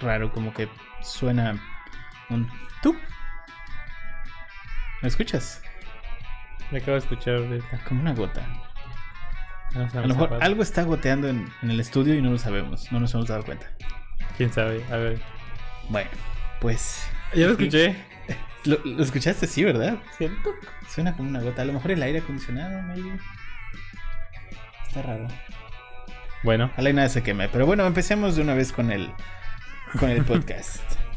raro, como que suena un tú. ¿Me escuchas? Me acabo de escuchar ahorita. Como una gota. No A lo mejor algo está goteando en, en el estudio y no lo sabemos, no nos hemos dado cuenta. ¿Quién sabe? A ver. Bueno, pues... Ya lo escuché. ¿Lo, lo escuchaste? Sí, ¿verdad? ¿Siento? Suena como una gota. A lo mejor el aire acondicionado, maybe. Está raro. Bueno. Y nada se queme. Pero bueno, empecemos de una vez con el, con el podcast.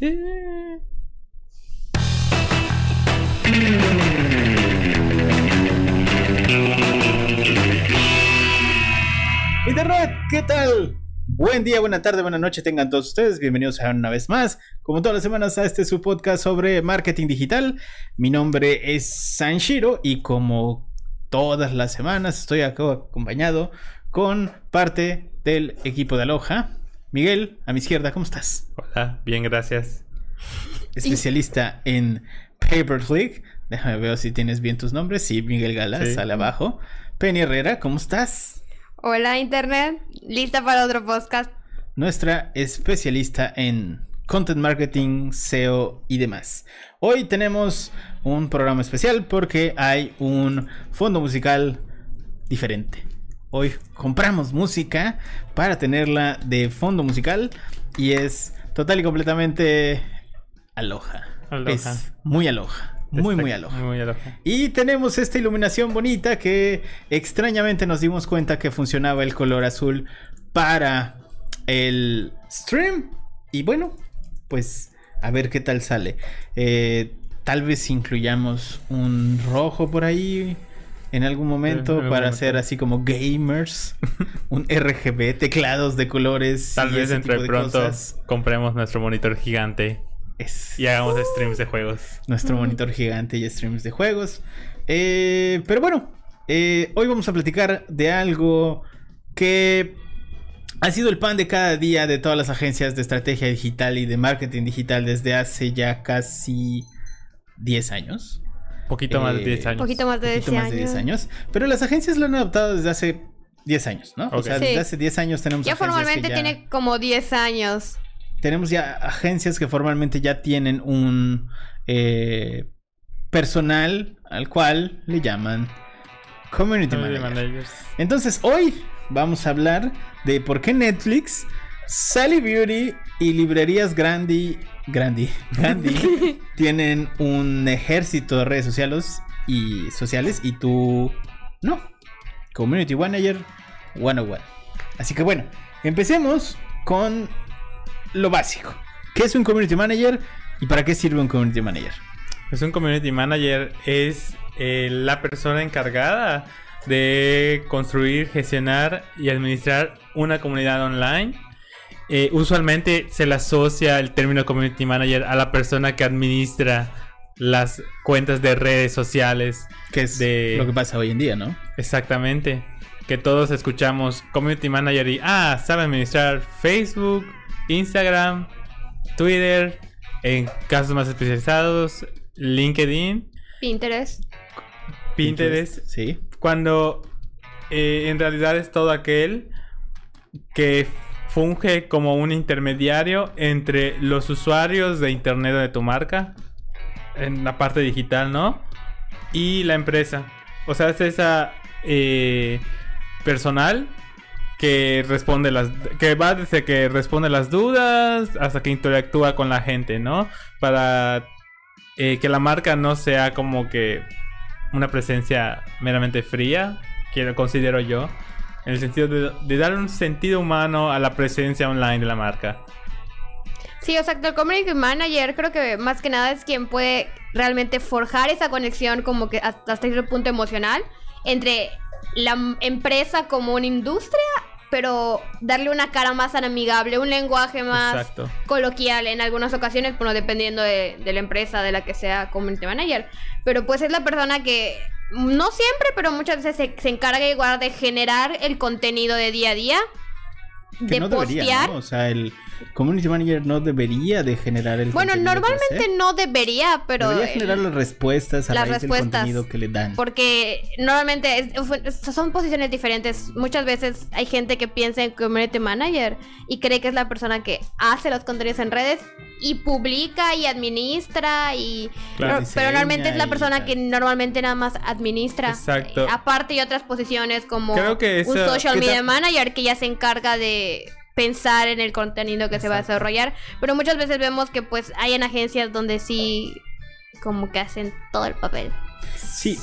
Internet, ¿qué tal? Buen día, buena tarde, buena noche tengan todos ustedes. Bienvenidos a una vez más, como todas las semanas, a este su podcast sobre marketing digital. Mi nombre es Sanshiro y como todas las semanas estoy acá acompañado con parte del equipo de Aloha. Miguel, a mi izquierda, ¿cómo estás? Hola, bien, gracias. Especialista en pay per click. Déjame ver si tienes bien tus nombres. Sí, Miguel Galas, Sí. sale abajo. Penny Herrera, ¿cómo estás? Hola Internet, lista para otro podcast. nuestra especialista en content marketing, SEO y demás. Hoy tenemos un programa especial porque hay un fondo musical diferente. Hoy compramos música para tenerla de fondo musical y es total y completamente aloja. Aloha. Es muy aloja. Muy, muy aloja. Muy aloja. Y tenemos esta iluminación bonita que extrañamente nos dimos cuenta que funcionaba el color azul para el stream. Y bueno, pues a ver qué tal sale. Eh, tal vez incluyamos un rojo por ahí en algún momento En para hacer así como gamers. un RGB, teclados de colores. Tal y vez ese entre tipo de pronto cosas. compremos nuestro monitor gigante Es- y hagamos streams de juegos. nuestro monitor gigante y streams de juegos. Eh, pero bueno, eh, hoy vamos a platicar de algo que ha sido el pan de cada día de todas las agencias de estrategia digital y de marketing digital desde hace ya casi 10 años. Poquito más de Eh, 10 años. Poquito más de Un poquito 10 más de 10 años. años. Pero las agencias lo han adoptado desde hace 10 años, ¿no? O sea, Sí. desde hace 10 años tenemos Ya agencias que formalmente ya- tiene como 10 años. tenemos ya agencias que formalmente ya tienen un eh, personal al cual le llaman community Community manager. managers. Entonces hoy vamos a hablar de por qué Netflix, Sally Beauty y librerías Grandi, Grandi, Gandhi tienen un ejército de redes sociales y sociales y tú no. Community Manager 101. Así que bueno, empecemos con lo básico. ¿Qué es un Community Manager y para qué sirve un Community Manager? Pues un community manager es eh, la persona encargada de construir, gestionar y administrar una comunidad online. Eh, usualmente se le asocia el término community manager a la persona que administra las cuentas de redes sociales. Que es De- lo que pasa hoy en día, ¿no? Exactamente. Que todos escuchamos community manager y ah, sabe administrar Facebook, Instagram, Twitter, en casos más especializados, LinkedIn, Pinterest. Pinterest. Sí. Cuando eh, en realidad es todo aquel que funge como un intermediario entre los usuarios de internet de tu marca, en la parte digital, ¿no? Y la empresa. O sea, es esa eh, personal que responde las que va desde que responde las dudas hasta que interactúa con la gente, ¿no? Para eh, que la marca no sea como que una presencia meramente fría, que lo considero yo, en el sentido de, de dar un sentido humano a la presencia online de la marca. Sí, exacto. El community manager creo que más que nada es quien puede realmente forjar esa conexión como que hasta, hasta cierto punto emocional entre la empresa como una industria, pero darle una cara más amigable, un lenguaje más Exacto. coloquial en algunas ocasiones, bueno, dependiendo de, de la empresa de la que sea community manager. Pero pues es la persona que, no siempre, pero muchas veces se, se encarga igual de generar el contenido de día a día Que de no debería, postear. ¿no? O sea, el community manager no debería de generar el Bueno, normalmente no debería, pero Debería el- generar las respuestas a las raíz respuestas. del contenido que le dan. Porque normalmente es- son posiciones diferentes. Muchas veces hay gente que piensa en community manager y cree que es la persona que hace los contenidos en redes y publica y administra y Claro. pero, pero normalmente es la y persona tal. que normalmente nada más administra. Exacto. Eh, aparte hay otras posiciones como Creo que un social media manager que ya se encarga de pensar en el contenido que se va a desarrollar, pero muchas veces vemos que pues hay en agencias donde sí como que hacen todo el papel. Sí,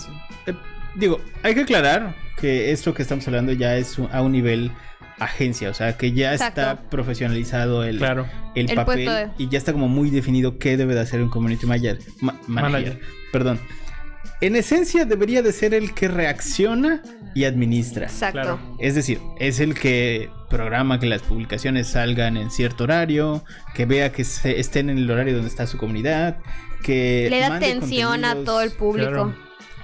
eh, digo, hay que aclarar que esto que estamos hablando ya es un- a un nivel agencia, o sea, que ya Exacto. está profesionalizado el, Claro. el El papel de- y ya está como muy definido qué debe de hacer un community manager, ma- manager, Manager. Perdón. En esencia debería de ser el que reacciona y administra. Exacto. Es decir, es el que programa que las publicaciones salgan en cierto horario, que vea que se- estén en el horario donde está su comunidad, que Le da atención a todo el público. Claro.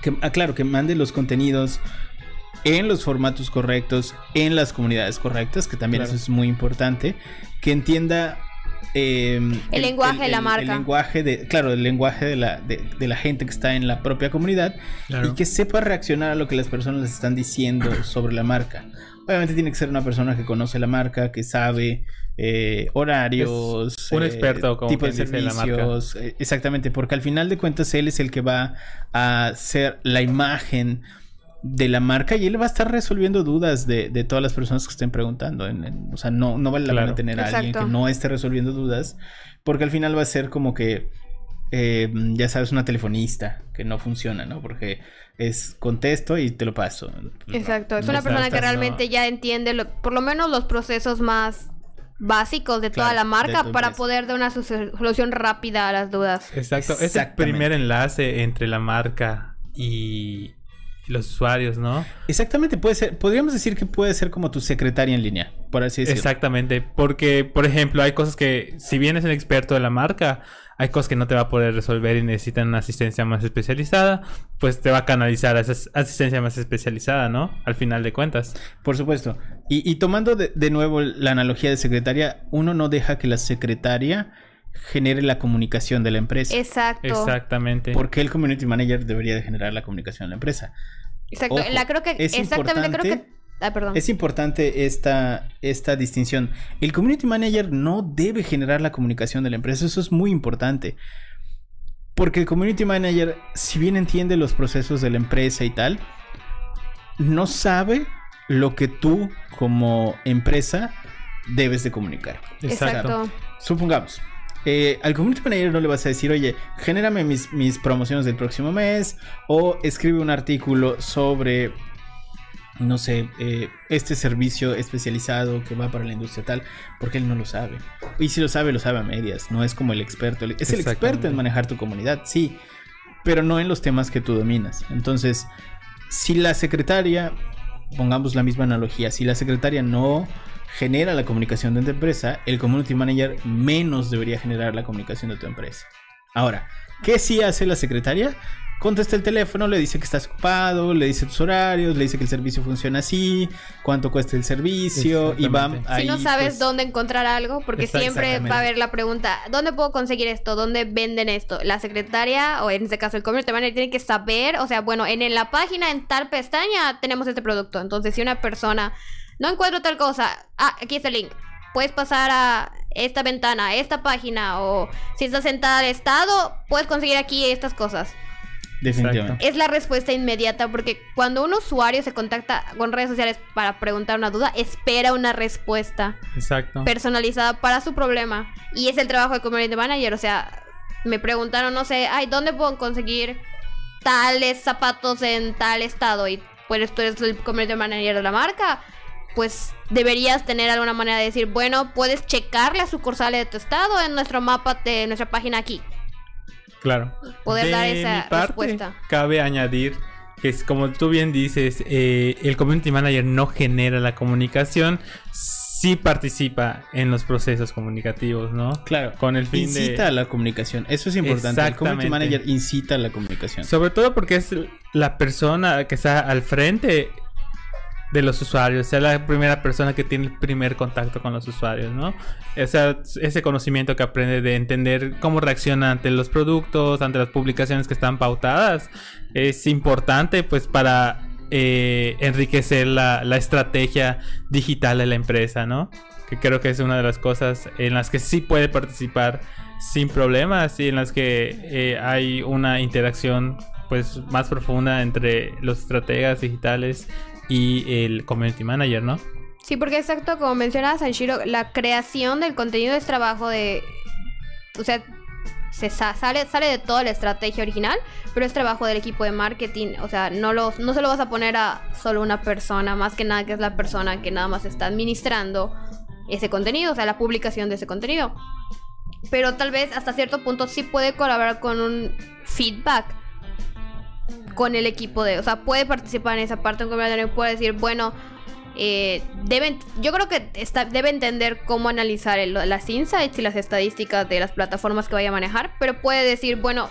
que, ah, claro, que mande los contenidos en los formatos correctos, en las comunidades correctas, que también Claro. eso es muy importante, que entienda eh, El lenguaje de la marca. El lenguaje de, claro, el lenguaje de la, de, de la gente que está en la propia comunidad Claro. y que sepa reaccionar a lo que las personas les están diciendo sobre la marca. Obviamente tiene que ser una persona que conoce la marca, que sabe eh, horarios, Es un eh, experto, como tipo de la marca. servicios, eh, exactamente, porque al final de cuentas él es el que va a ser la imagen de la marca y él va a estar resolviendo dudas de, de todas las personas que estén preguntando. En- en- o sea, no, no vale la Claro. pena tener a alguien que no esté resolviendo dudas, porque al final va a ser como que, eh, ya sabes, una telefonista que no funciona, ¿no? Porque es contesto y te lo paso. Exacto. Es No una persona que no. realmente ya entiende lo- por lo menos los procesos más básicos de toda Claro, la marca para empresa. poder dar una solución rápida a las dudas. Exacto. Es el primer enlace entre la marca y los usuarios, ¿no? Exactamente, puede ser, podríamos decir que puede ser como tu secretaria en línea, por así decirlo. Exactamente. Porque, por ejemplo, hay cosas que, si bien es el experto de la marca, hay cosas que no te va a poder resolver y necesitan una asistencia más especializada, pues te va a canalizar a esa asistencia más especializada, ¿no? Al final de cuentas. Por supuesto. Y, y tomando de, de nuevo la analogía de secretaria, uno no deja que la secretaria genere la comunicación de la empresa. Exacto. Exactamente. Porque el community manager debería de generar la comunicación de la empresa. Exacto. Ojo, la creo que es exactamente creo que importante- Ah, perdón. Es importante esta, esta distinción. El community manager no debe generar la comunicación de la empresa. Eso es muy importante. Porque el community manager, si bien entiende los procesos de la empresa y tal, no sabe lo que tú como empresa debes de comunicar. Exacto. Supongamos, eh, al community manager no le vas a decir, oye, genérame mis, mis promociones del próximo mes o escribe un artículo sobre, no sé, eh, este servicio especializado que va para la industria tal, porque él no lo sabe. Y si lo sabe, lo sabe a medias, no es como el experto. Es el experto en manejar tu comunidad, sí, pero no en los temas que tú dominas. Entonces, si la secretaria, pongamos la misma analogía, si la secretaria no genera la comunicación de tu empresa, el community manager menos debería generar la comunicación de tu empresa. Ahora, ¿qué sí hace la secretaria? Contesta el teléfono, le dice que estás ocupado, le dice tus horarios, le dice que el servicio funciona así, cuánto cuesta el servicio y va ahí. si no sabes pues, dónde encontrar algo, porque siempre va a haber la pregunta, ¿dónde puedo conseguir esto? ¿Dónde venden esto? La secretaria, o en este caso el manager, tiene que saber, o sea, bueno, en, en la página, en tal pestaña, tenemos este producto. Entonces, si una persona no encuentro tal cosa, ah, aquí está el link. Puedes pasar a esta ventana, a esta página, o si estás sentada al estado, puedes conseguir aquí estas cosas. Definitivamente. Es la respuesta inmediata porque cuando un usuario se contacta con redes sociales para preguntar una duda, espera una respuesta Exacto. personalizada para su problema. Y es el trabajo de community manager. O sea, me preguntaron, no sé, ay, ¿dónde puedo conseguir tales zapatos en tal estado? Y pues tú eres el community manager de la marca. Pues deberías tener alguna manera de decir, bueno, puedes checar las sucursales de tu estado en nuestro mapa de nuestra página aquí. Claro. Poder De dar esa mi parte, respuesta. Cabe añadir que es como tú bien dices, eh, el community manager no genera la comunicación, sí participa en los procesos comunicativos, ¿no? Claro. Con el fin incita de... a la comunicación. Eso es importante. El community manager incita a la comunicación. Sobre todo porque es la persona que está al frente de los usuarios, sea la primera persona que tiene el primer contacto con los usuarios, ¿no? O sea, ese conocimiento que aprende de entender cómo reacciona ante los productos, ante las publicaciones que están pautadas, es importante pues para eh, enriquecer la, la estrategia digital de la empresa, ¿no? Que creo que es una de las cosas en las que sí puede participar sin problemas y en las que eh, hay una interacción pues más profunda entre los estrategas digitales y el community manager, ¿no? Sí, porque exacto, como mencionaba Sanshiro, la creación del contenido es trabajo de... O sea, se sa- sale, sale de toda la estrategia original, pero es trabajo del equipo de marketing. O sea, no, lo, no se lo vas a poner a solo una persona, más que nada que es la persona que nada más está administrando ese contenido, o sea, la publicación de ese contenido. Pero tal vez hasta cierto punto sí puede colaborar con un feedback con el equipo de, o sea, puede participar en esa parte, un community puede decir, bueno, eh, deben, yo creo que está, debe entender cómo analizar las insights y las estadísticas de las plataformas que vaya a manejar, pero puede decir, bueno,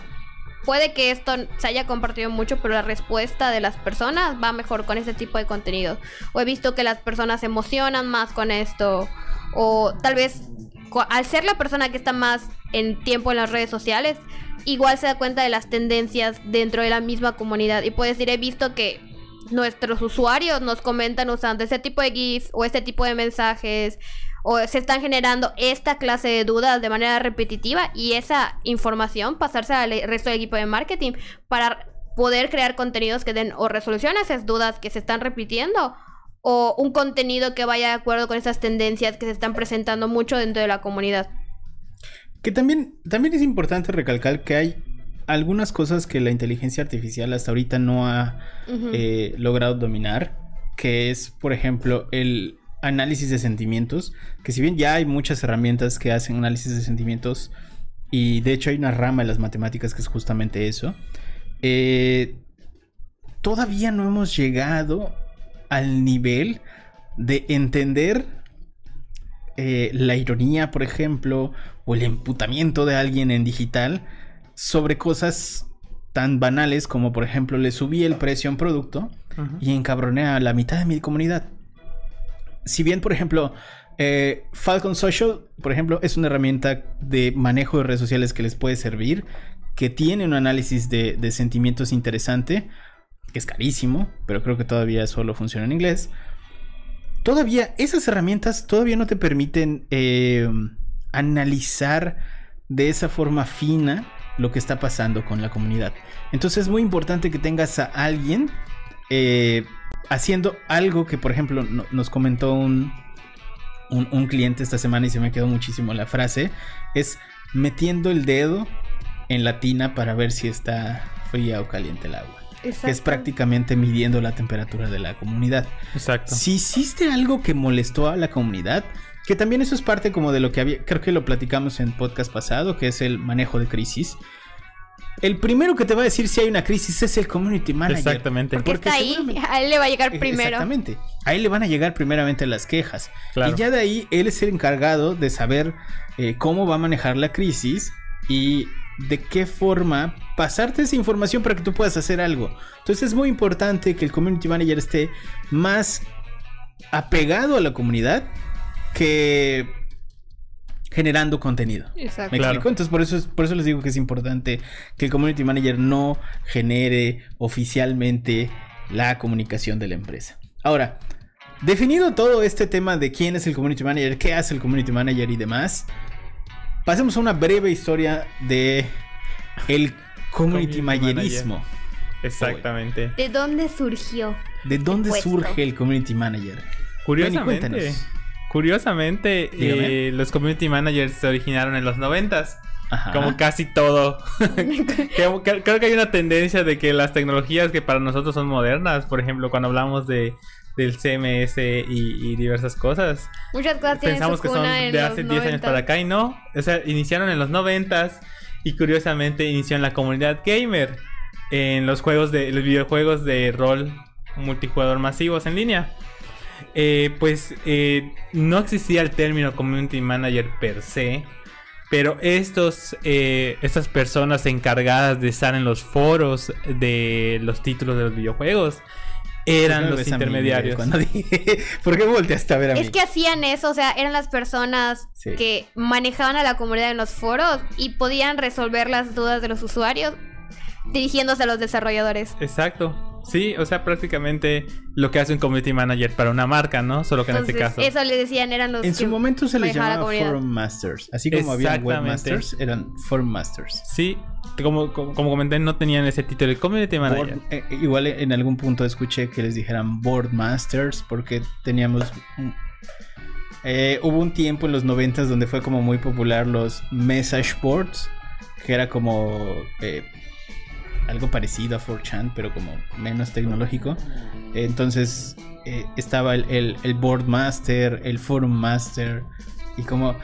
puede que esto se haya compartido mucho, pero la respuesta de las personas va mejor con este tipo de contenido. O he visto que las personas se emocionan más con esto, o tal vez al ser la persona que está más en tiempo en las redes sociales, igual se da cuenta de las tendencias dentro de la misma comunidad. Y puede decir, he visto que nuestros usuarios nos comentan usando ese tipo de GIFs o este tipo de mensajes o se están generando esta clase de dudas de manera repetitiva y esa información pasarse al resto del equipo de marketing para poder crear contenidos que den o resolución a esas dudas que se están repitiendo o un contenido que vaya de acuerdo con esas tendencias que se están presentando mucho dentro de la comunidad. Que también, también es importante recalcar que hay algunas cosas que la inteligencia artificial hasta ahorita no ha eh, logrado dominar, que es, por ejemplo, el análisis de sentimientos, que si bien ya hay muchas herramientas que hacen análisis de sentimientos, y de hecho hay una rama de las matemáticas que es justamente eso, eh, todavía no hemos llegado al nivel de entender eh, la ironía, por ejemplo, o el emputamiento de alguien en digital sobre cosas tan banales como, por ejemplo, le subí el precio a un producto y encabroné a la mitad de mi comunidad. Si bien, por ejemplo, eh, Falcon Social, por ejemplo, es una herramienta de manejo de redes sociales que les puede servir, que tiene un análisis de, de sentimientos interesante, que es carísimo, pero creo que todavía solo funciona en inglés. Todavía, esas herramientas todavía no te permiten eh, analizar de esa forma fina lo que está pasando con la comunidad. Entonces es muy importante que tengas a alguien eh, haciendo algo que, por ejemplo, no- nos comentó un, un, un cliente esta semana y se me quedó muchísimo la frase, es metiendo el dedo en la tina para ver si está fría o caliente el agua. Que es prácticamente midiendo la temperatura de la comunidad. Exacto. Si hiciste algo que molestó a la comunidad, que también eso es parte como de lo que había, creo que lo platicamos en podcast pasado, que es el manejo de crisis. El primero que te va a decir si hay una crisis es el community manager. Exactamente. Porque, porque está ahí, a él le va a llegar Eh, primero. Exactamente. A él le van a llegar primeramente las quejas. Claro. Y ya de ahí él es el encargado de saber eh, cómo va a manejar la crisis y de qué forma pasarte esa información para que tú puedas hacer algo. Entonces es muy importante que el community manager esté más apegado a la comunidad que generando contenido. Exacto. ¿Me Claro. explico? Entonces por eso, es- por eso les digo que es importante que el community manager no genere oficialmente la comunicación de la empresa. Ahora, definido todo este tema de quién es el community manager, qué hace el community manager y demás, pasemos a una breve historia de el community, Community managerismo. Exactamente. ¿De dónde surgió? ¿De dónde puesto. surge el community manager? Curiosamente, curiosamente eh, los community managers se originaron en los noventas. Ajá. Como casi todo. Creo que hay una tendencia de que las tecnologías que para nosotros son modernas, por ejemplo, cuando hablamos de del CMS y, y diversas cosas, Muchas cosas tienen pensamos que son de hace 10 años 90. para acá y no. O sea, iniciaron en los 90 y curiosamente inició en la comunidad gamer, en los juegos de los videojuegos de rol multijugador masivos en línea. Eh, pues eh, no existía el término community manager per se, pero estos, eh, estas personas encargadas de estar en los foros de los títulos de los videojuegos eran ¿Por qué me los intermediarios. Cuando dije, ¿Por qué volteaste a ver a mí? Es que hacían eso, o sea, eran las personas Sí. que manejaban a la comunidad en los foros y podían resolver las dudas de los usuarios dirigiéndose a los desarrolladores. Exacto. Sí, o sea, prácticamente lo que hace un community manager para una marca, ¿no? Solo que en este caso. eso le decían, eran los En su momento se les llamaba. Forum Masters. Así como había. Webmasters, eran Forum Masters. Sí, como, como, como comenté, no tenían ese título de community manager. Board- eh, igual en algún punto escuché que les dijeran Board Masters porque teníamos... un- eh, hubo un tiempo en los noventas donde fue como muy popular los message boards, que era como eh, algo parecido a 4chan, pero como menos tecnológico. Entonces eh, estaba el, el, el Board Master, el Forum Master, y como...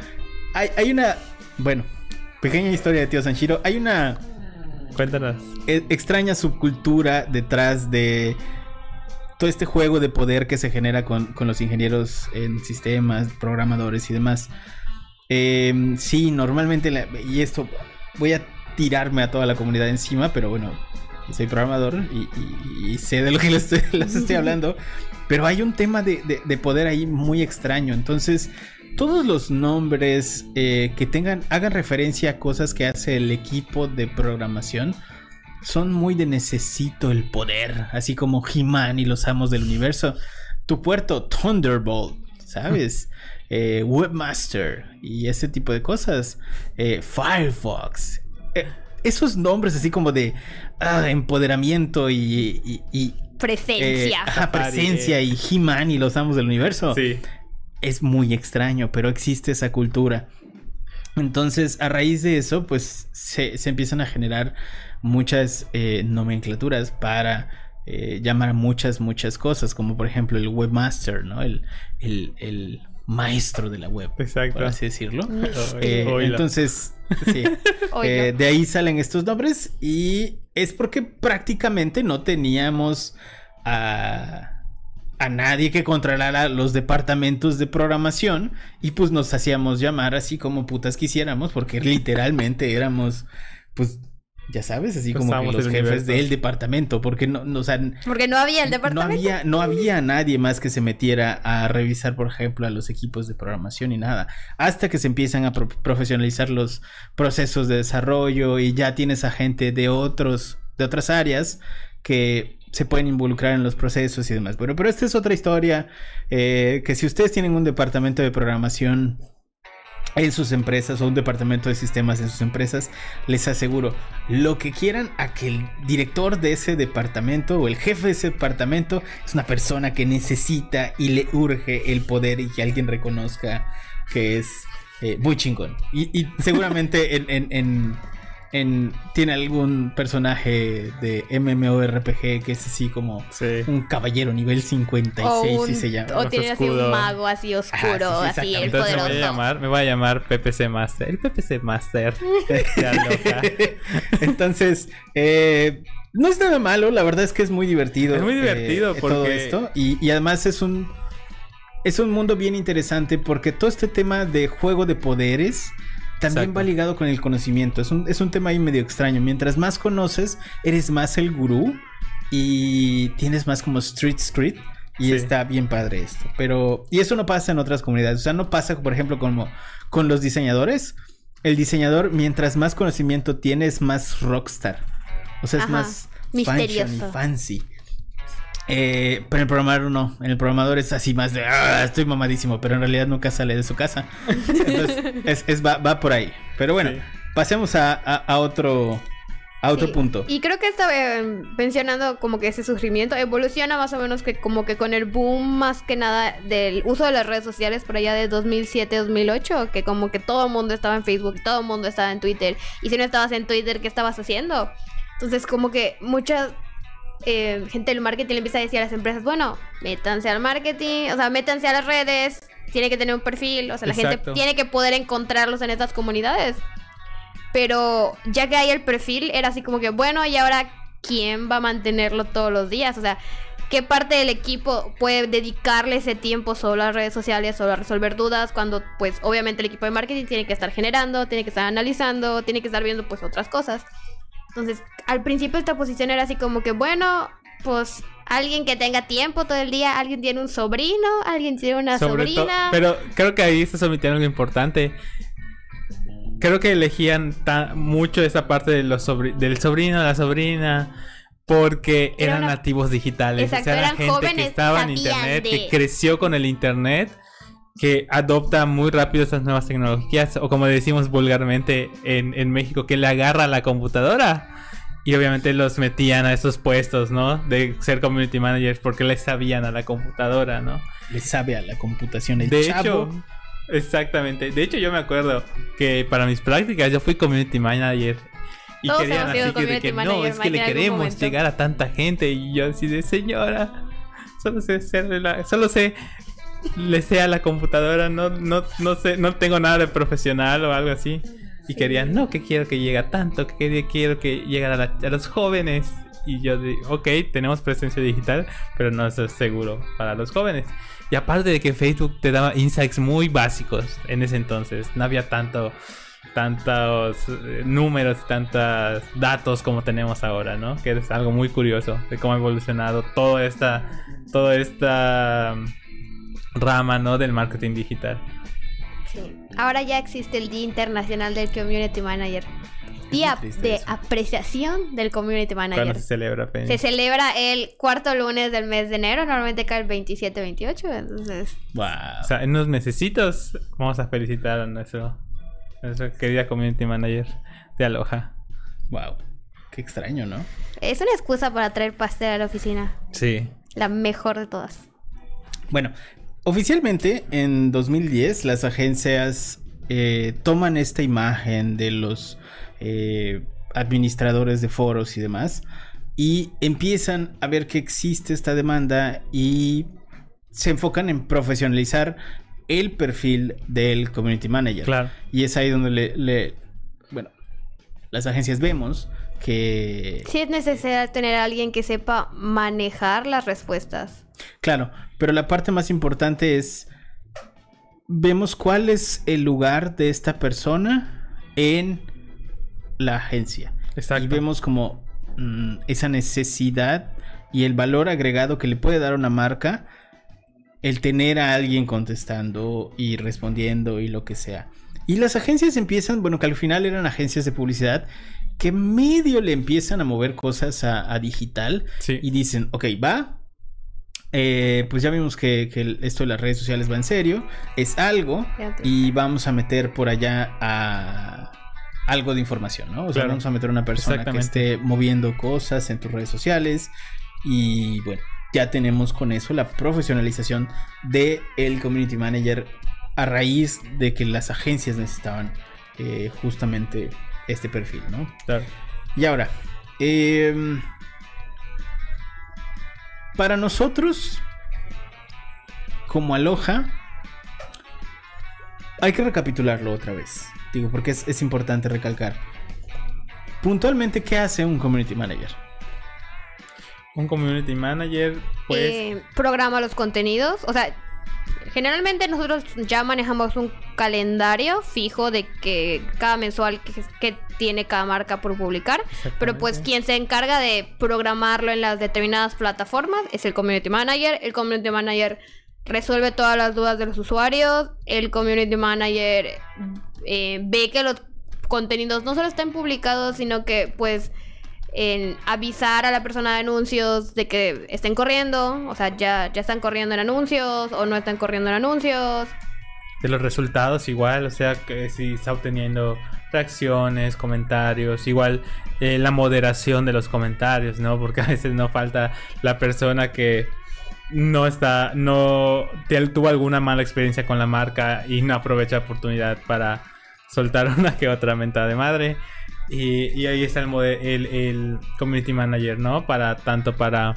Hay, hay una... Bueno, pequeña historia de Tío Sanshiro. Hay una Cuéntanos. e- extraña subcultura detrás de todo este juego de poder que se genera con, con los ingenieros en sistemas, programadores y demás. Eh, sí, normalmente, la- y esto voy a tirarme a toda la comunidad encima, pero bueno, soy programador y, y- y sé de lo que les estoy, les estoy hablando. Pero hay un tema de, de- de poder ahí muy extraño. Entonces, todos los nombres eh, que tengan, hagan referencia a cosas que hace el equipo de programación son muy de necesito el poder, así como He-Man y los amos del universo. Tu puerto, Thunderbolt, ¿sabes? Eh, Webmaster y ese tipo de cosas. Eh, Firefox. Eh, esos nombres así como de ah, empoderamiento y, y- y, eh, Presencia. presencia y He-Man y los amos del universo Sí. es muy extraño, pero existe esa cultura. Entonces, a raíz de eso, pues se, se empiezan a generar muchas eh, nomenclaturas para eh, llamar muchas, muchas cosas, como por ejemplo el webmaster, ¿no? El, el, el maestro de la web, Exacto. por así decirlo. Eh, entonces, sí. Eh, de ahí salen estos nombres y es porque prácticamente no teníamos a, a nadie que controlara los departamentos de programación y pues nos hacíamos llamar así como putas quisiéramos porque literalmente éramos pues ya sabes así como que los jefes universo. del departamento porque no, no o sea, Porque no había el no departamento. había, no había nadie más que se metiera a revisar, por ejemplo, a los equipos de programación y nada. Hasta que se empiezan a pro- profesionalizar los procesos de desarrollo y ya tienes a gente de otros, de otras áreas que se pueden involucrar en los procesos y demás. Bueno, pero esta es otra historia. eh, que si ustedes tienen un departamento de programación en sus empresas o un departamento de sistemas en sus empresas, les aseguro, lo que quieran a que el director de ese departamento o el jefe de ese departamento es una persona que necesita y le urge el poder y que alguien reconozca que es eh, muy chingón. Y, seguramente en, en- en- en- tiene algún personaje de MMORPG que es así como Sí. un caballero nivel 56 o si un- se llama. o Los tiene así un mago así oscuro, Ajá, sí, sí, así el. Entonces me voy a poderoso. llamar, me voy a llamar PPC Master. El PPC Master. Entonces, eh, no es nada malo, la verdad es que es muy divertido. Es muy divertido eh, todo porque- esto. Y, y además es un. Es un mundo bien interesante porque todo este tema de juego de poderes también Exacto. va ligado con el conocimiento. Es un, es un tema ahí medio extraño. Mientras más conoces, eres más el gurú y tienes más como street street. Y Sí. está bien padre esto. Pero. Y eso no pasa en otras comunidades. O sea, no pasa, por ejemplo, como con los diseñadores. El diseñador, mientras más conocimiento tiene, es más rockstar. O sea, es Ajá, más misterioso. fashion y fancy. Eh, pero en el programador no. En el programador es así más de "Ah, estoy mamadísimo, pero en realidad nunca sale de su casa. Entonces, es, es- va, va por ahí. Pero bueno, Sí. pasemos a, a- a otro. A otro Sí, punto. Y creo que estaba eh, mencionando como que ese surgimiento evoluciona más o menos que como que con el boom más que nada del uso de las redes sociales por allá de 2007-2008, que como que todo el mundo estaba en Facebook, todo el mundo estaba en Twitter, y si no estabas en Twitter, ¿qué estabas haciendo? Entonces como que mucha eh, gente del marketing le empieza a decir a las empresas, bueno, métanse al marketing, o sea, métanse a las redes, tiene que tener un perfil, o sea, la gente tiene que poder encontrarlos en estas comunidades. Pero ya que hay el perfil, era así como que, bueno, ¿y ahora quién va a mantenerlo todos los días? O sea, ¿qué parte del equipo puede dedicarle ese tiempo solo a redes sociales, solo a resolver dudas? Cuando, pues, obviamente el equipo de marketing tiene que estar generando, tiene que estar analizando, tiene que estar viendo, pues, otras cosas. Entonces, al principio esta posición era así como que, bueno, pues alguien que tenga tiempo todo el día, alguien tiene un sobrino, alguien tiene una Sobre sobrina. Pero creo que ahí se omitiendo algo importante. Creo que elegían mucho esa parte de los sobri- del sobrino, la sobrina, porque Era eran una- nativos digitales. Exacto, o sea, era eran gente jóvenes, que estaba en internet, de- que creció con el internet, que adopta muy rápido estas nuevas tecnologías, o como decimos vulgarmente en, en México, que le agarra a la computadora. Y obviamente los metían a esos puestos, ¿no? De ser community managers porque les sabían a la computadora, ¿no? Le sabe a la computación el De chavo. hecho, exactamente. De hecho, yo me acuerdo que para mis prácticas yo fui community manager. Y Todos querían así que, de community que no, es que le queremos llegar a tanta gente. Y yo así de señora, solo sé hacerle la- solo sé le sé a la computadora, no, no, no sé, no tengo nada de profesional o algo así. Y querían, no, que quiero que llegue a tanto, que quiero que llegue a, la- a los jóvenes. Y yo digo, ok, tenemos presencia digital, pero no es seguro para los jóvenes. Y aparte de que Facebook te daba insights muy básicos en ese entonces, no había tanto tantos eh, números, tantos datos como tenemos ahora, ¿no? Que es algo muy curioso de cómo ha evolucionado toda esta toda esta rama, ¿no? del marketing digital. Sí. Ahora ya existe el Día Internacional del Community Manager. Día de eso. apreciación del Community Manager. se celebra, Penny? Se celebra el cuarto lunes del mes de enero, normalmente cae el 27-28, entonces... Wow. O sea, en unos mesecitos vamos a felicitar a nuestro, nuestra querida community manager de Aloha. wow. Qué extraño, ¿no? Es una excusa para traer pastel a la oficina. Sí. La mejor de todas. Bueno, oficialmente en 2010 las agencias eh, toman esta imagen de los eh, administradores de foros y demás y empiezan a ver que existe esta demanda y se enfocan en profesionalizar el perfil del community manager. Claro. Y es ahí donde le, le- bueno, las agencias vemos que Sí es necesario tener a alguien que sepa manejar las respuestas. Claro, pero la parte más importante es vemos cuál es el lugar de esta persona en la agencia. Exacto. Y vemos como mm, esa necesidad y el valor agregado que le puede dar una marca el tener a alguien contestando y respondiendo y lo que sea. Y las agencias empiezan, bueno, que al final eran agencias de publicidad que medio le empiezan a mover cosas a, a digital Sí. y dicen, ok, va. Eh, pues ya vimos que, esto de las redes sociales va en serio, es algo y vamos a meter por allá a algo de información, ¿no? O sea, Claro. vamos a meter una persona que esté moviendo cosas en tus redes sociales y bueno, ya tenemos con eso la profesionalización de el community manager a raíz de que las agencias necesitaban eh, justamente este perfil, ¿no? Claro. Y ahora, em, para nosotros, como Aloha, hay que recapitularlo otra vez. Digo, porque es, es importante recalcar. Puntualmente, ¿qué hace un community manager? Un community manager, pues. Eh, programa los contenidos. O sea, generalmente nosotros ya manejamos un calendario fijo de que cada mensual que, que tiene cada marca por publicar. Pero pues quien se encarga de programarlo en las determinadas plataformas es el community manager. El community manager resuelve todas las dudas de los usuarios. El community manager eh, ve que los contenidos no solo estén publicados, sino que pues en avisar a la persona de anuncios de que estén corriendo, o sea, ya, ya están corriendo en anuncios o no están corriendo en anuncios. de los resultados igual, o sea, que si está obteniendo reacciones, comentarios, igual eh, la moderación de los comentarios, ¿no? Porque a veces no falta la persona que no está, no te- tuvo alguna mala experiencia con la marca y no aprovecha la oportunidad para soltar una que otra mentada de madre. Y, ahí está el, el community manager, ¿no? Para tanto para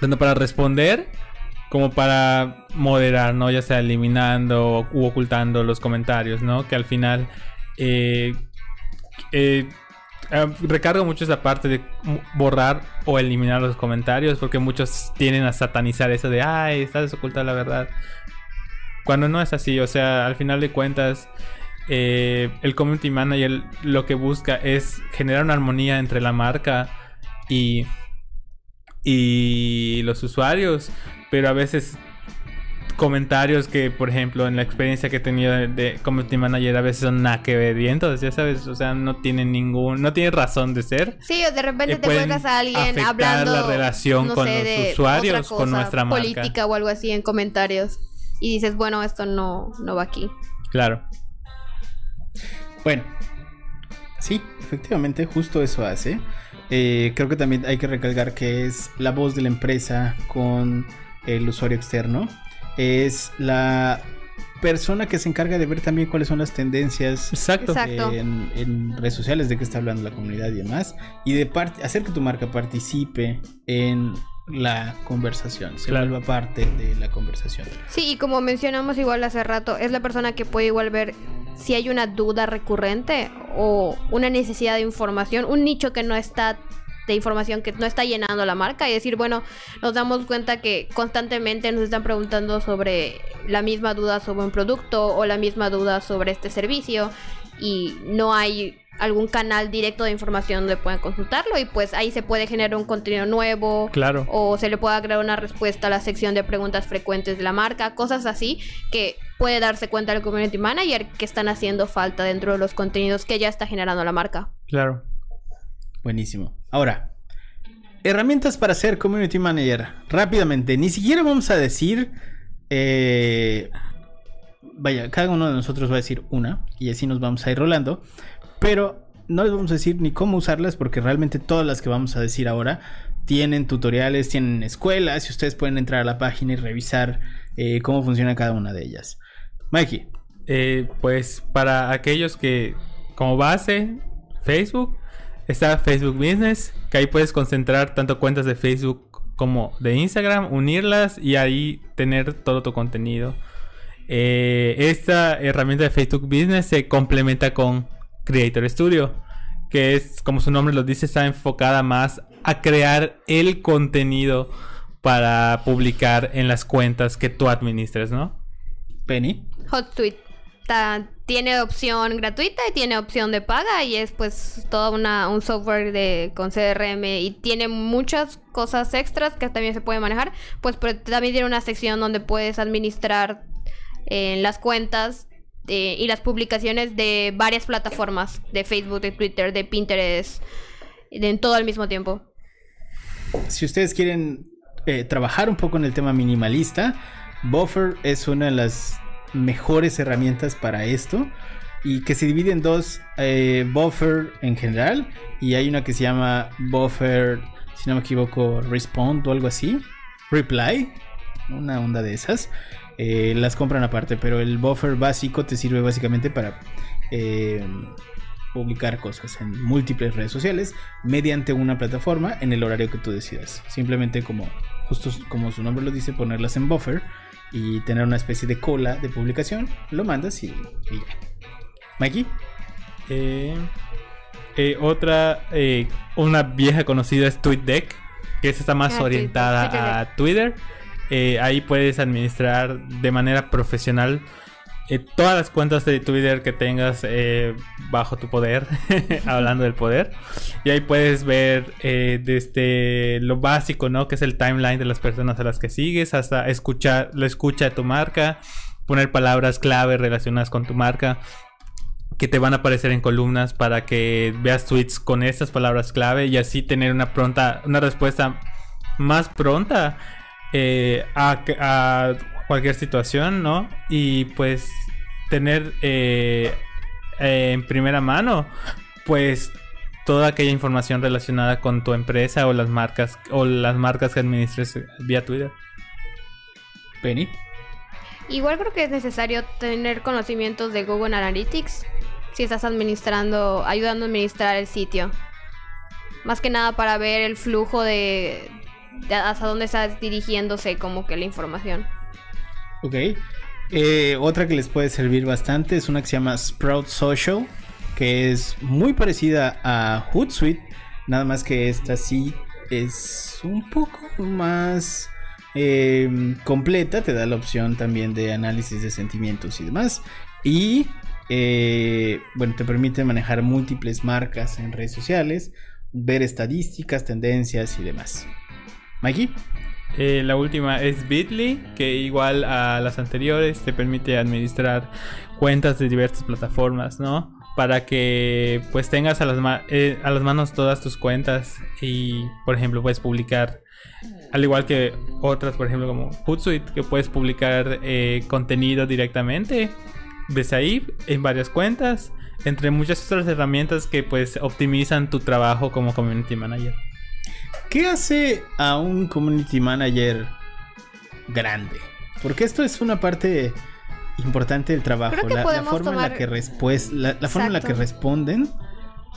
tanto para responder como para moderar, ¿no? Ya sea eliminando u ocultando los comentarios, ¿no? Que al final eh, eh, eh, recargo mucho esa parte de borrar o eliminar los comentarios porque muchos tienden a satanizar eso de, ay, estás ocultando la verdad. Cuando no es así, o sea, al final de cuentas, eh, el community manager lo que busca es generar una armonía entre la marca y y los usuarios, pero a veces comentarios que, por ejemplo, en la experiencia que he tenido de, de community manager a veces son nada que ver entonces ya sabes, o sea, no tienen ningún, no tiene razón de ser. Sí, o de repente Eh, te encuentras a alguien afectar hablando la relación no con sé, los usuarios, otra con nuestra marca. política o algo así en comentarios y dices, bueno, esto no, no va aquí. Claro. Bueno, sí, efectivamente, justo eso hace. Eh, creo que también hay que recalcar que es la voz de la empresa con el usuario externo. Es la persona que se encarga de ver también cuáles son las tendencias Exacto. Exacto. en, en redes sociales de qué está hablando la comunidad y demás. Y de hacer que tu marca participe en la conversación, se Claro. vuelva parte de la conversación. Sí, y como mencionamos igual hace rato, es la persona que puede igual ver si hay una duda recurrente o una necesidad de información, un nicho que no está de información que no está llenando la marca y decir, bueno, nos damos cuenta que constantemente nos están preguntando sobre la misma duda sobre un producto o la misma duda sobre este servicio y no hay algún canal directo de información donde puedan consultarlo y pues ahí se puede generar un contenido nuevo Claro. o se le puede agregar una respuesta a la sección de preguntas frecuentes de la marca, cosas así que puede darse cuenta el community manager que están haciendo falta dentro de los contenidos que ya está generando la marca. Claro. Buenísimo. Ahora, herramientas para ser community manager. Rápidamente, ni siquiera vamos a decir. eh, vaya, cada uno de nosotros va a decir una y así nos vamos a ir rolando. Pero no les vamos a decir ni cómo usarlas porque realmente todas las que vamos a decir ahora tienen tutoriales, tienen escuelas y ustedes pueden entrar a la página y revisar eh, cómo funciona cada una de ellas. Mikey, Eh, pues para aquellos que, como base, Facebook, está Facebook Business, que ahí puedes concentrar tanto cuentas de Facebook como de Instagram, unirlas y ahí tener todo tu contenido. Eh, esta herramienta de Facebook Business se complementa con Creator Studio, que es, como su nombre lo dice, está enfocada más a crear el contenido para publicar en las cuentas que tú administres, ¿no? Penny. HotSuite ta- tiene opción gratuita y tiene opción de paga y es pues toda una un software de con CRM y tiene muchas cosas extras que también se puede manejar, pues pero también tiene una sección donde puedes administrar eh, las cuentas eh, y las publicaciones de varias plataformas, de Facebook, de Twitter, de Pinterest, en todo al mismo tiempo. si ustedes quieren eh, trabajar un poco en el tema minimalista, Buffer es una de las mejores herramientas para esto. Y que se divide en dos, eh, Buffer en general. Y hay una que se llama Buffer, si no me equivoco, Respond o algo así. Reply, una onda de esas. Eh, las compran aparte, pero el buffer básico te sirve básicamente para eh, publicar cosas en múltiples redes sociales mediante una plataforma en el horario que tú decidas. Simplemente como justo como su nombre lo dice, ponerlas en buffer y tener una especie de cola de publicación, lo mandas y, y ya. Mikey, Eh, eh, otra, eh, una vieja conocida es TweetDeck, que esa está más Ah, orientada a Twitter. Eh, ahí puedes administrar de manera profesional eh, todas las cuentas de Twitter que tengas eh, bajo tu poder, hablando del poder. Y ahí puedes ver eh, desde lo básico, ¿no? Que es el timeline de las personas a las que sigues, hasta escuchar la escucha de tu marca, poner palabras clave relacionadas con tu marca que te van a aparecer en columnas para que veas tweets con estas palabras clave y así tener una pronta, una respuesta más pronta a cualquier situación, ¿no? Y pues tener eh, eh, en primera mano, pues toda aquella información relacionada con tu empresa o las marcas o las marcas que administres vía Twitter. Penny. Igual creo que es necesario tener conocimientos de Google Analytics si estás administrando, ayudando a administrar el sitio. Más que nada para ver el flujo de, de hasta dónde está dirigiéndose como que la información. Ok. Eh, otra que les puede servir bastante es una que se llama Sprout Social, que es muy parecida a Hootsuite, nada más que esta sí es un poco más eh, completa, te da la opción también de análisis de sentimientos y demás. Y eh, bueno, te permite manejar múltiples marcas en redes sociales, ver estadísticas, tendencias y demás. Mikey. Eh, la última es Bitly, que igual a las anteriores te permite administrar cuentas de diversas plataformas, ¿no? Para que pues tengas a las, ma- eh, a las manos todas tus cuentas y, por ejemplo, puedes publicar, al igual que otras, por ejemplo, como Hootsuite, que puedes publicar eh, contenido directamente desde ahí en varias cuentas, entre muchas otras herramientas que pues optimizan tu trabajo como community manager. ¿Qué hace a un community manager grande? Porque esto es una parte importante del trabajo. Creo que la, forma en la que la, la forma en la que responden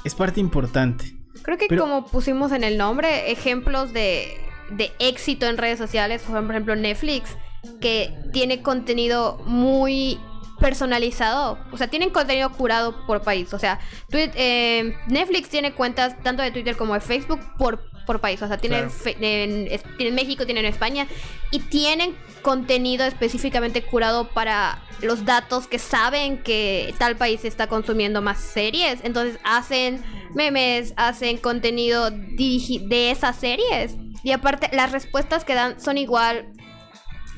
es parte importante. Creo que Pero- como pusimos en el nombre, ejemplos de, de éxito en redes sociales, por ejemplo Netflix, que tiene contenido muy personalizado, o sea, tienen contenido curado por país, o sea, eh, Netflix tiene cuentas tanto de Twitter como de Facebook por, por país, o sea, tienen, Claro. en, México, tienen España, y tienen contenido específicamente curado para los datos que saben que tal país está consumiendo más series. Entonces hacen memes, hacen contenido de esas series. Y aparte, las respuestas que dan son igual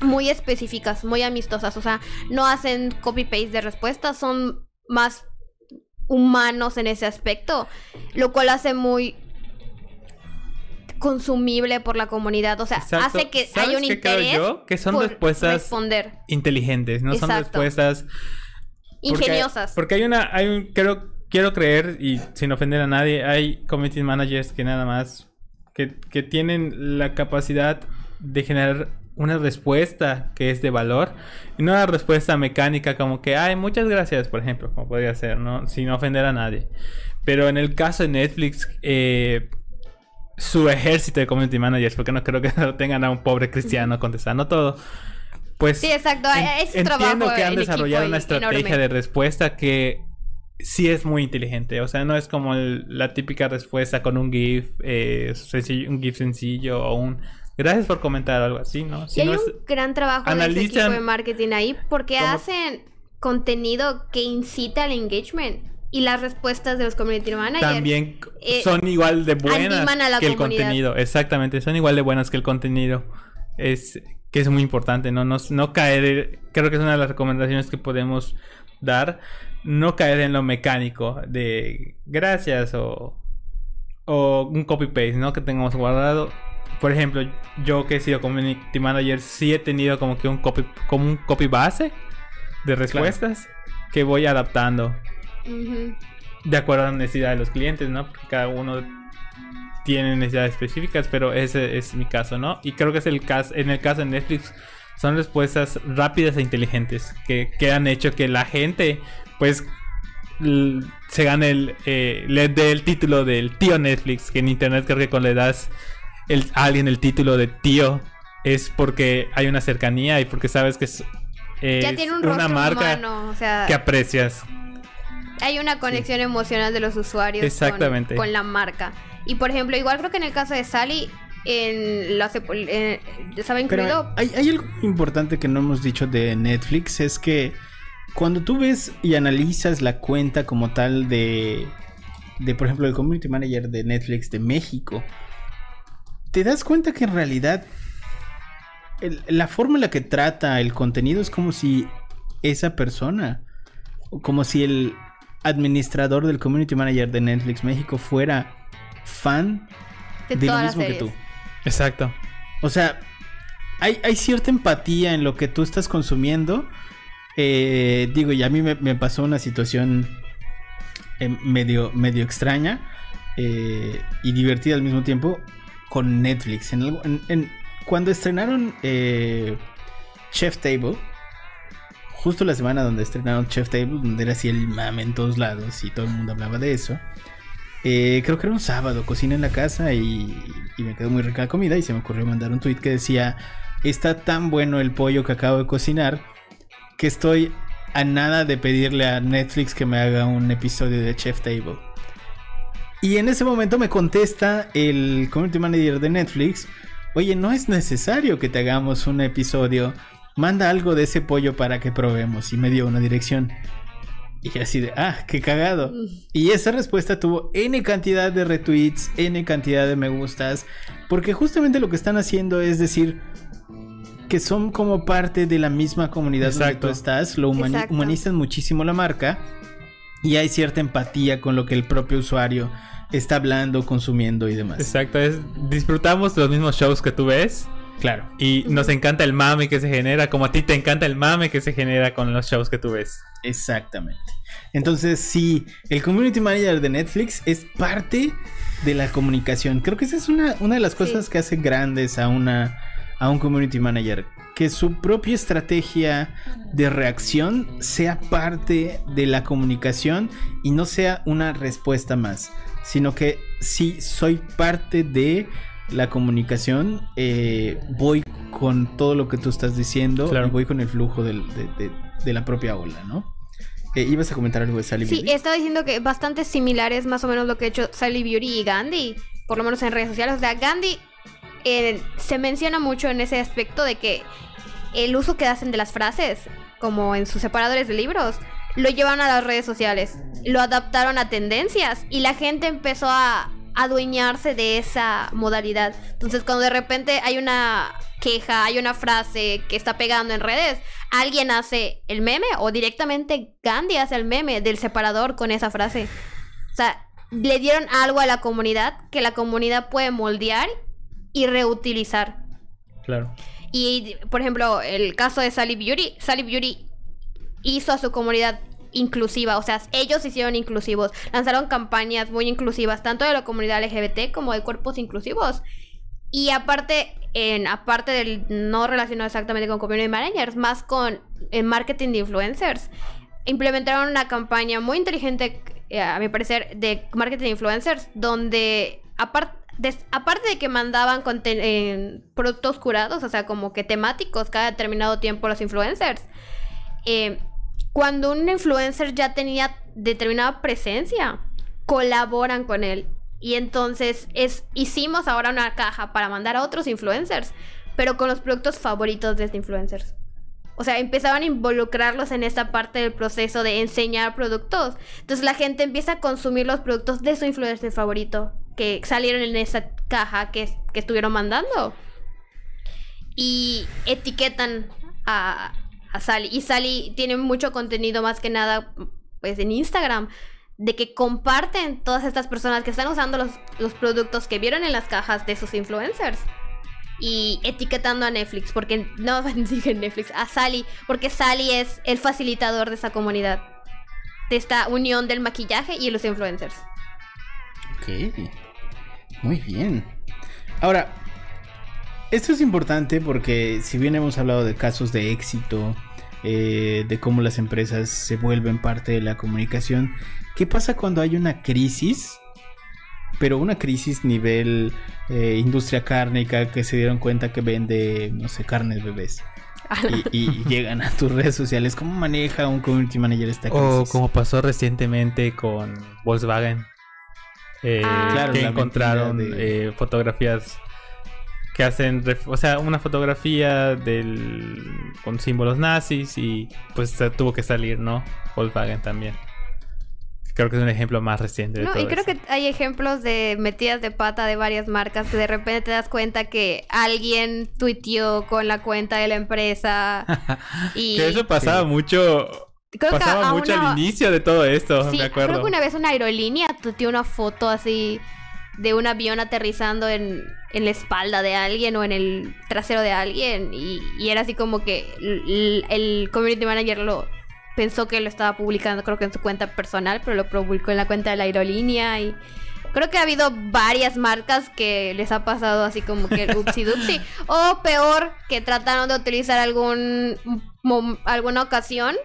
muy específicas, muy amistosas. O sea, no hacen copy-paste de respuestas, son más humanos en ese aspecto. Lo cual hace muy consumible por la comunidad. O sea, Exacto. hace que ¿Sabes haya un qué creo interés yo? Que son por respuestas responder. inteligentes, no son respuestas porque- Ingeniosas. Porque, hay una, hay un, creo, quiero creer y sin ofender a nadie, hay community managers que nada más que, que tienen la capacidad de generar una respuesta que es de valor y no una respuesta mecánica como que, ay, muchas gracias, por ejemplo, como podría ser, ¿no? Sin ofender a nadie. Pero en el caso de Netflix, eh, su ejército de community managers, porque no creo que tengan a un pobre cristiano contestando todo. Pues Sí, exacto. en- es un entiendo que han en desarrollado una estrategia enorme. de respuesta que sí es muy inteligente. O sea, no es como el- la típica respuesta con un GIF, eh, sencillo, un GIF sencillo o un gracias por comentar algo así, ¿no? Y hay no un es- gran trabajo de ese analizan equipo de marketing ahí porque cómo- hacen contenido que incita al engagement y las respuestas de los community managers. también eh, son igual de buenas que el comunidad. contenido. Exactamente, son igual de buenas que el contenido. Es que es muy importante, ¿no? No, no caer, creo que es una de las recomendaciones que podemos dar, no caer en lo mecánico de gracias o, o un copy-paste, ¿no? Que tengamos guardado. Por ejemplo, yo que he sido community manager, sí he tenido como que un copy, como un copy base de respuestas que voy adaptando de acuerdo a la necesidad de los clientes, ¿no? Porque cada uno tiene necesidades específicas, pero ese es mi caso, ¿no? Y creo que es el caso, en el caso de Netflix, son respuestas rápidas e inteligentes que, que han hecho que la gente, pues, se gane el, eh, le dé el título del tío Netflix, que en internet creo que cuando le das el, a alguien el título de tío es porque hay una cercanía y porque sabes que es, Ya es tiene un una marca humano, o sea, que aprecias. hay una conexión emocional de los usuarios con- Exactamente. Con, la marca. Y por ejemplo, igual creo que en el caso de Sally, en la eh, estaba Pero incluido hay, hay algo importante que no hemos dicho de Netflix, es que cuando tú ves y analizas la cuenta como tal de, de por ejemplo, el Community Manager de Netflix de México, te das cuenta que en realidad el- la forma en la que trata el contenido es como si esa persona, o como si el administrador del Community Manager de Netflix México fuera fan de, de lo mismo que tú. Exacto. O sea, hay, hay cierta empatía en lo que tú estás consumiendo. Eh, digo, y a mí me, me pasó una situación eh, medio, medio extraña eh, y divertida al mismo tiempo con Netflix. En algo- en- cuando estrenaron eh, Chef Table, justo la semana donde estrenaron Chef Table, donde era así el mame en todos lados y todo el mundo hablaba de eso. Eh, creo que era un sábado, cociné en la casa y, y me quedó muy rica la comida y se me ocurrió mandar un tweet que decía, está tan bueno el pollo que acabo de cocinar que estoy a nada de pedirle a Netflix que me haga un episodio de Chef Table. Y en ese momento me contesta el community manager de Netflix, oye, no es necesario que te hagamos un episodio, manda algo de ese pollo para que probemos y me dio una dirección. Y así de, ah, qué cagado. Y esa respuesta tuvo N cantidad de retweets, N cantidad de me gustas, porque justamente lo que están haciendo es decir que son como parte de la misma comunidad donde Exacto. tú estás, lo humani- Exacto. humanizan muchísimo la marca y hay cierta empatía con lo que el propio usuario está hablando, consumiendo y demás. Exacto, es, disfrutamos los mismos shows que tú ves Claro. y nos encanta el mame que se genera, como a ti te encanta el mame que se genera con los shows que tú ves. Exactamente. Entonces, sí, el community manager de Netflix es parte de la comunicación. Creo que esa es una, una de las cosas Sí. que hace grandes a una a un community manager. Que su propia estrategia de reacción sea parte de la comunicación y no sea una respuesta más. Sino que si soy parte de la comunicación, eh, voy con todo lo que tú estás diciendo Claro. y voy con el flujo del- de, de- de la propia ola, ¿no? Eh, ¿Ibas a comentar algo de Sally Sí, Beauty? estaba diciendo que bastante similares más o menos lo que ha hecho Sally Beauty y Gandhi, por lo menos en redes sociales. O sea, Gandhi eh, se menciona mucho en ese aspecto de que el uso que hacen de las frases, como en sus separadores de libros, lo llevan a las redes sociales, lo adaptaron a tendencias y la gente empezó a adueñarse de esa modalidad. Entonces, cuando de repente hay una queja, hay una frase que está pegando en redes, alguien hace el meme o directamente Gandhi hace el meme del separador con esa frase. O sea, le dieron algo a la comunidad que la comunidad puede moldear y reutilizar. Claro. Y, por ejemplo, el caso de Sally Beauty, Sally Beauty hizo a su comunidad inclusiva, o sea, ellos hicieron inclusivos, lanzaron campañas muy inclusivas, tanto de la comunidad LGBT como de cuerpos inclusivos. Y aparte, en, aparte del no relacionado exactamente con community managers, más con el marketing de influencers, implementaron una campaña muy inteligente, eh, a mi parecer, de marketing de influencers, donde aparte aparte de que mandaban eh, productos curados, o sea, como que temáticos cada determinado tiempo los influencers, eh, cuando un influencer ya tenía determinada presencia, colaboran con él. Y entonces es, hicimos ahora una caja para mandar a otros influencers, pero con los productos favoritos de estos influencers. O sea, empezaban a involucrarlos en esta parte del proceso de enseñar productos. Entonces la gente empieza a consumir los productos de su influencer favorito que salieron en esa caja que, que estuvieron mandando. Y etiquetan a, a Sally. Y Sally tiene mucho contenido más que nada pues en Instagram. De que comparten todas estas personas que están usando los, los productos que vieron en las cajas de sus influencers y etiquetando a Netflix, porque no dije Netflix, a Sally, porque Sally es el facilitador de esa comunidad, de esta unión del maquillaje y los influencers. Ok. Muy bien. Ahora, esto es importante porque si bien hemos hablado de casos de éxito, eh, de cómo las empresas se vuelven parte de la comunicación, ¿qué pasa cuando hay una crisis? Pero una crisis nivel eh, industria cárnica que se dieron cuenta que vende, no sé, carnes bebés. Y, y llegan a tus redes sociales. ¿Cómo maneja un community manager esta crisis? O como pasó recientemente con Volkswagen. Eh, Ah. Claro, que encontraron de- eh, fotografías que hacen, o sea, una fotografía del con símbolos nazis y pues tuvo que salir, ¿no? Volkswagen también. Creo que es un ejemplo más reciente de No, todo y creo eso. que hay ejemplos de metidas de pata de varias marcas que de repente te das cuenta que alguien tuiteó con la cuenta de la empresa y Que eso pasaba Sí. mucho creo que pasaba a mucho una- al inicio de todo esto, Sí, me acuerdo. creo que una vez una aerolínea tuiteó una foto así de un avión aterrizando en, en la espalda de alguien o en el trasero de alguien y, y era así como que el, el community manager lo pensó que lo estaba publicando creo que en su cuenta personal pero lo publicó en la cuenta de la aerolínea y creo que ha habido varias marcas que les ha pasado así como que upsi dupsi o peor que trataron de utilizar algún alguna ocasión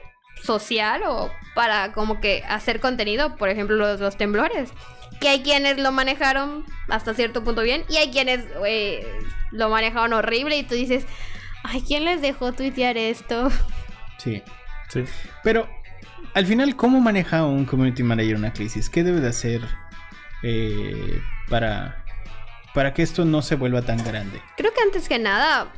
social o para como que hacer contenido, por ejemplo los, los temblores. Que hay quienes lo manejaron hasta cierto punto bien y hay quienes eh, lo manejaron horrible y tú dices, ay, ¿quién les dejó tuitear esto? Sí. Sí. Pero, al final, ¿cómo maneja un community manager una crisis? ¿Qué debe de hacer eh, para, para que esto no se vuelva tan grande? Creo que antes que nada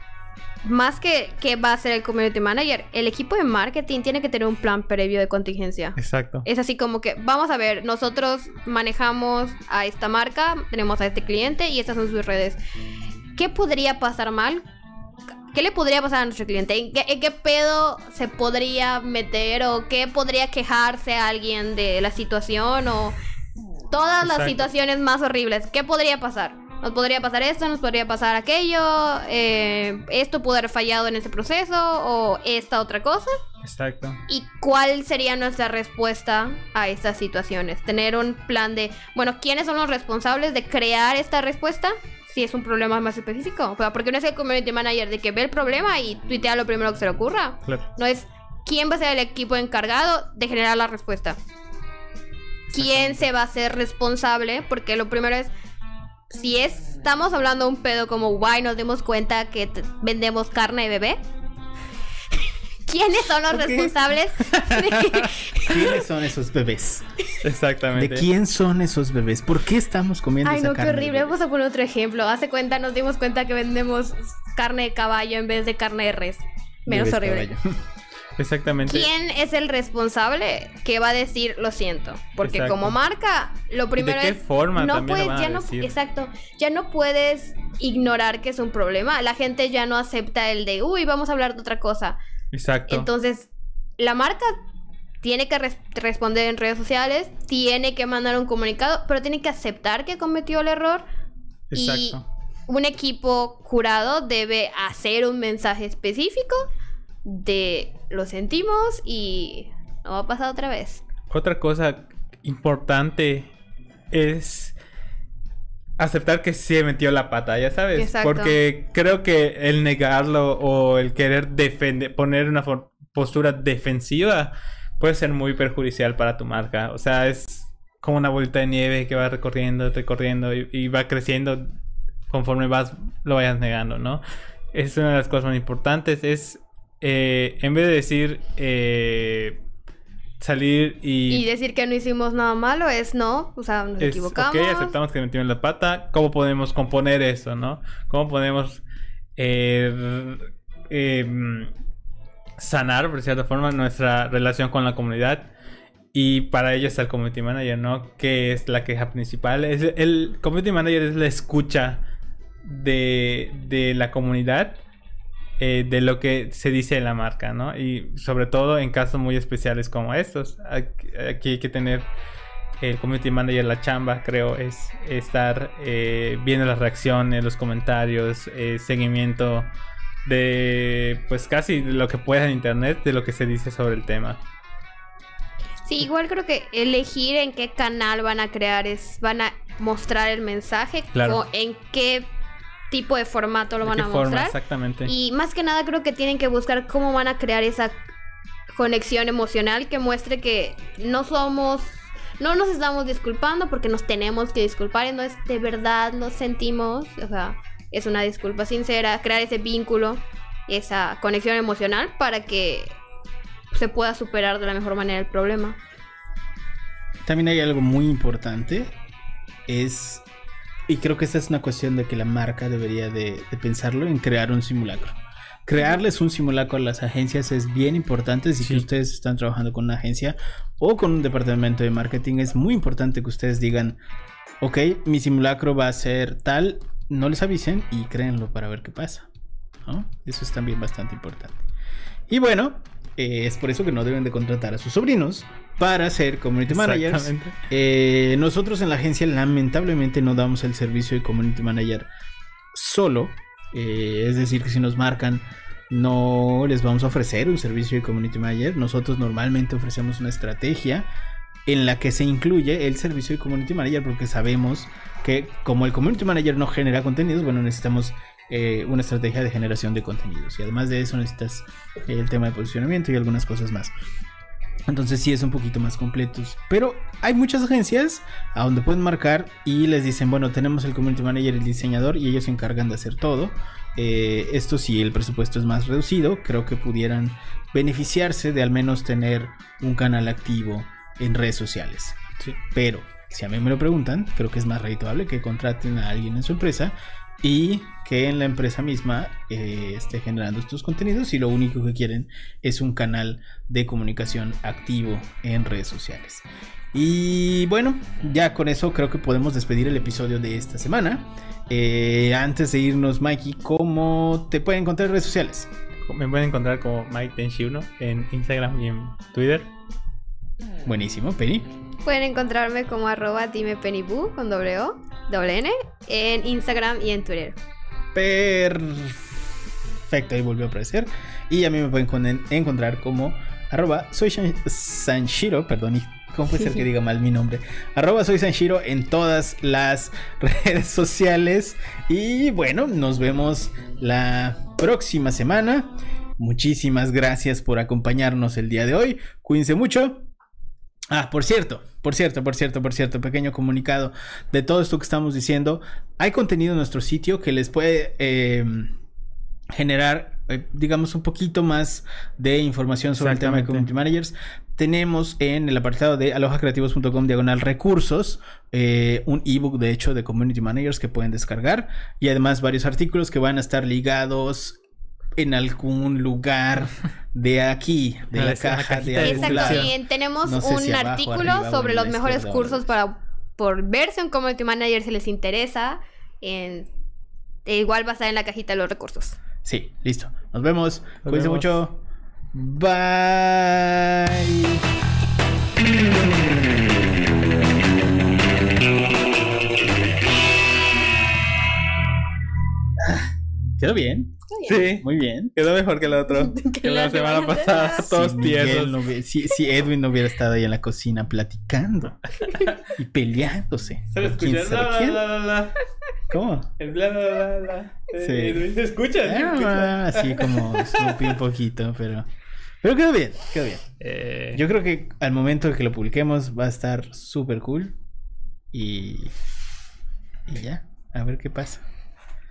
más que que va a ser el community manager, el equipo de marketing tiene que tener un plan previo de contingencia. Exacto. Es así como que, vamos a ver, nosotros manejamos a esta marca, tenemos a este cliente y estas son sus redes. ¿Qué podría pasar mal? ¿Qué le podría pasar a nuestro cliente? ¿En qué, en qué pedo se podría meter o qué podría quejarse alguien de la situación o todas las situaciones más horribles? ¿Qué podría pasar? Nos podría pasar esto, nos podría pasar aquello, eh, esto pudo haber fallado en ese proceso o esta otra cosa. Exacto. ¿Y cuál sería nuestra respuesta a estas situaciones? Tener un plan de, bueno, ¿quiénes son los responsables de crear esta respuesta? Si es un problema más específico. O sea, porque no es el community manager de que ve el problema y tuitea lo primero que se le ocurra. Claro. No es quién va a ser el equipo encargado de generar la respuesta. ¿Quién se va a ser responsable? Porque lo primero es, si es- estamos hablando de un pedo como, guay, nos dimos cuenta que vendemos carne de bebé. ¿Quiénes son los responsables? de- ¿Quiénes son esos bebés? ¿De Exactamente. quién son esos bebés? ¿Por qué estamos comiendo Ay, esa no, qué carne de horrible. Vamos a poner otro ejemplo. Hace cuenta, nos dimos cuenta que vendemos carne de caballo en vez de carne de res. Menos Bebés horrible. caballo. Exactamente. ¿Quién es el responsable que va a decir lo siento? Porque Exacto. como marca, lo primero qué es forma no puedes, ya no, decir? exacto, ya no puedes ignorar que es un problema. La gente ya no acepta el de, uy, vamos a hablar de otra cosa. Exacto. Entonces, la marca tiene que res- responder en redes sociales, tiene que mandar un comunicado, pero tiene que aceptar que cometió el error y Exacto. un equipo jurado debe hacer un mensaje específico de lo sentimos y no va a pasar otra vez. Otra cosa importante es aceptar que se metió la pata, ya sabes. Exacto. Porque creo que el negarlo o el querer defender, poner una postura defensiva puede ser muy perjudicial para tu marca. O sea, es como una bolita de nieve que va recorriendo, recorriendo y, y va creciendo conforme vas lo vayas negando, ¿no? Es una de las cosas más importantes. Es eh, en vez de decir eh, salir y, Y decir que no hicimos nada malo es no, o sea, nos es, equivocamos. ok, aceptamos que metimos la pata. ¿Cómo podemos componer eso, no? ¿Cómo podemos eh, eh, sanar, por cierta forma, nuestra relación con la comunidad? Y para ello está el community manager, ¿no? Que es la queja principal. Es, el community manager es la escucha de, de la comunidad eh, de lo que se dice de la marca, ¿no? Y sobre todo en casos muy especiales como estos. Aquí, aquí hay que tener el community manager, la chamba, creo, es estar eh, viendo las reacciones, los comentarios, eh, seguimiento de pues casi lo que pueda en internet de lo que se dice sobre el tema. Sí, igual creo que elegir en qué canal van a crear es, van a mostrar el mensaje Claro. o en qué tipo de formato lo ¿De van qué a forma? mostrar. Exactamente. Y más que nada creo que tienen que buscar cómo van a crear esa conexión emocional que muestre que no somos, no nos estamos disculpando porque nos tenemos que disculpar y no es de verdad nos sentimos, o sea, es una disculpa sincera, crear ese vínculo, esa conexión emocional para que se pueda superar de la mejor manera el problema. También hay algo muy importante. Es. Y creo que esta es una cuestión de que la marca debería de, de pensarlo en crear un simulacro. Crearles un simulacro a las agencias es bien importante. Si Sí. que ustedes están trabajando con una agencia o con un departamento de marketing, es muy importante que ustedes digan, ok, mi simulacro va a ser tal, no les avisen y créenlo para ver qué pasa. ¿no? Eso es también bastante importante. Y bueno, eh, es por eso que no deben de contratar a sus sobrinos para ser community managers. Eh, nosotros en la agencia lamentablemente no damos el servicio de community manager solo. Eh, es decir, que si nos marcan, no les vamos a ofrecer un servicio de community manager. Nosotros normalmente ofrecemos una estrategia en la que se incluye el servicio de community manager porque sabemos que como el community manager no genera contenidos, bueno, necesitamos eh, una estrategia de generación de contenidos. Y además de eso necesitas eh, el tema de posicionamiento y algunas cosas más. Entonces sí es un poquito más completos. Pero hay muchas agencias a donde pueden marcar y les dicen, bueno, tenemos el community manager y el diseñador y ellos se encargan de hacer todo. Eh, esto si el presupuesto es más reducido, creo que pudieran beneficiarse de al menos tener un canal activo en redes sociales. Sí. Pero si a mí me lo preguntan, creo que es más redituable que contraten a alguien en su empresa y que en la empresa misma eh, esté generando estos contenidos y lo único que quieren es un canal de comunicación activo en redes sociales. Y bueno, ya con eso creo que podemos despedir el episodio de esta semana. Eh, antes de irnos, Mikey, ¿cómo te pueden encontrar en redes sociales? Me pueden encontrar como Mike Tenshi1 en Instagram y en Twitter. Buenísimo, Penny. Pueden encontrarme como arroba dimepenibu con doble O, doble N, en Instagram y en Twitter. Perfecto, ahí volvió a aparecer. Y a mí me pueden con- encontrar como arroba soy Sanshiro, perdón, y ¿cómo puede ser que diga mal mi nombre? Arroba soy Sanshiro en todas las redes sociales. Y bueno, nos vemos la próxima semana. Muchísimas gracias por acompañarnos el día de hoy. Cuídense mucho. Ah, por cierto, por cierto, por cierto, por cierto, pequeño comunicado de todo esto que estamos diciendo. Hay contenido en nuestro sitio que les puede eh, generar, eh, digamos, un poquito más de información sobre el tema de. Community Managers. Tenemos en el apartado de alojacreativos.com diagonal recursos eh, un ebook, de hecho, de Community Managers que pueden descargar y además varios artículos que van a estar ligados en algún lugar de aquí, de En la caja de algún Exacto, lado. y tenemos No sé un si abajo, artículo arriba sobre los mejores cursos para por verse un community manager si les interesa. En, e igual va a estar en la cajita de los recursos. Sí, listo. Nos vemos. Nos Cuídense vemos. mucho. Bye. Quedó bien. Sí, Muy bien. quedó mejor que el otro. que la la semana semana pasada, todos si, no hubiera- si, si Edwin no hubiera estado ahí en la cocina platicando y peleándose. Se lo con quién escucha. sabe Bla, quién. bla, bla, bla. ¿Cómo? El bla, bla, bla, bla. Sí. Eh, ¿Se escucha? ¿Se escucha? Ah, así como Snoopy un poquito, pero. Pero quedó bien, quedó bien. Eh, Yo creo que al momento de que lo publiquemos va a estar súper cool. Y. Y ya, a ver qué pasa.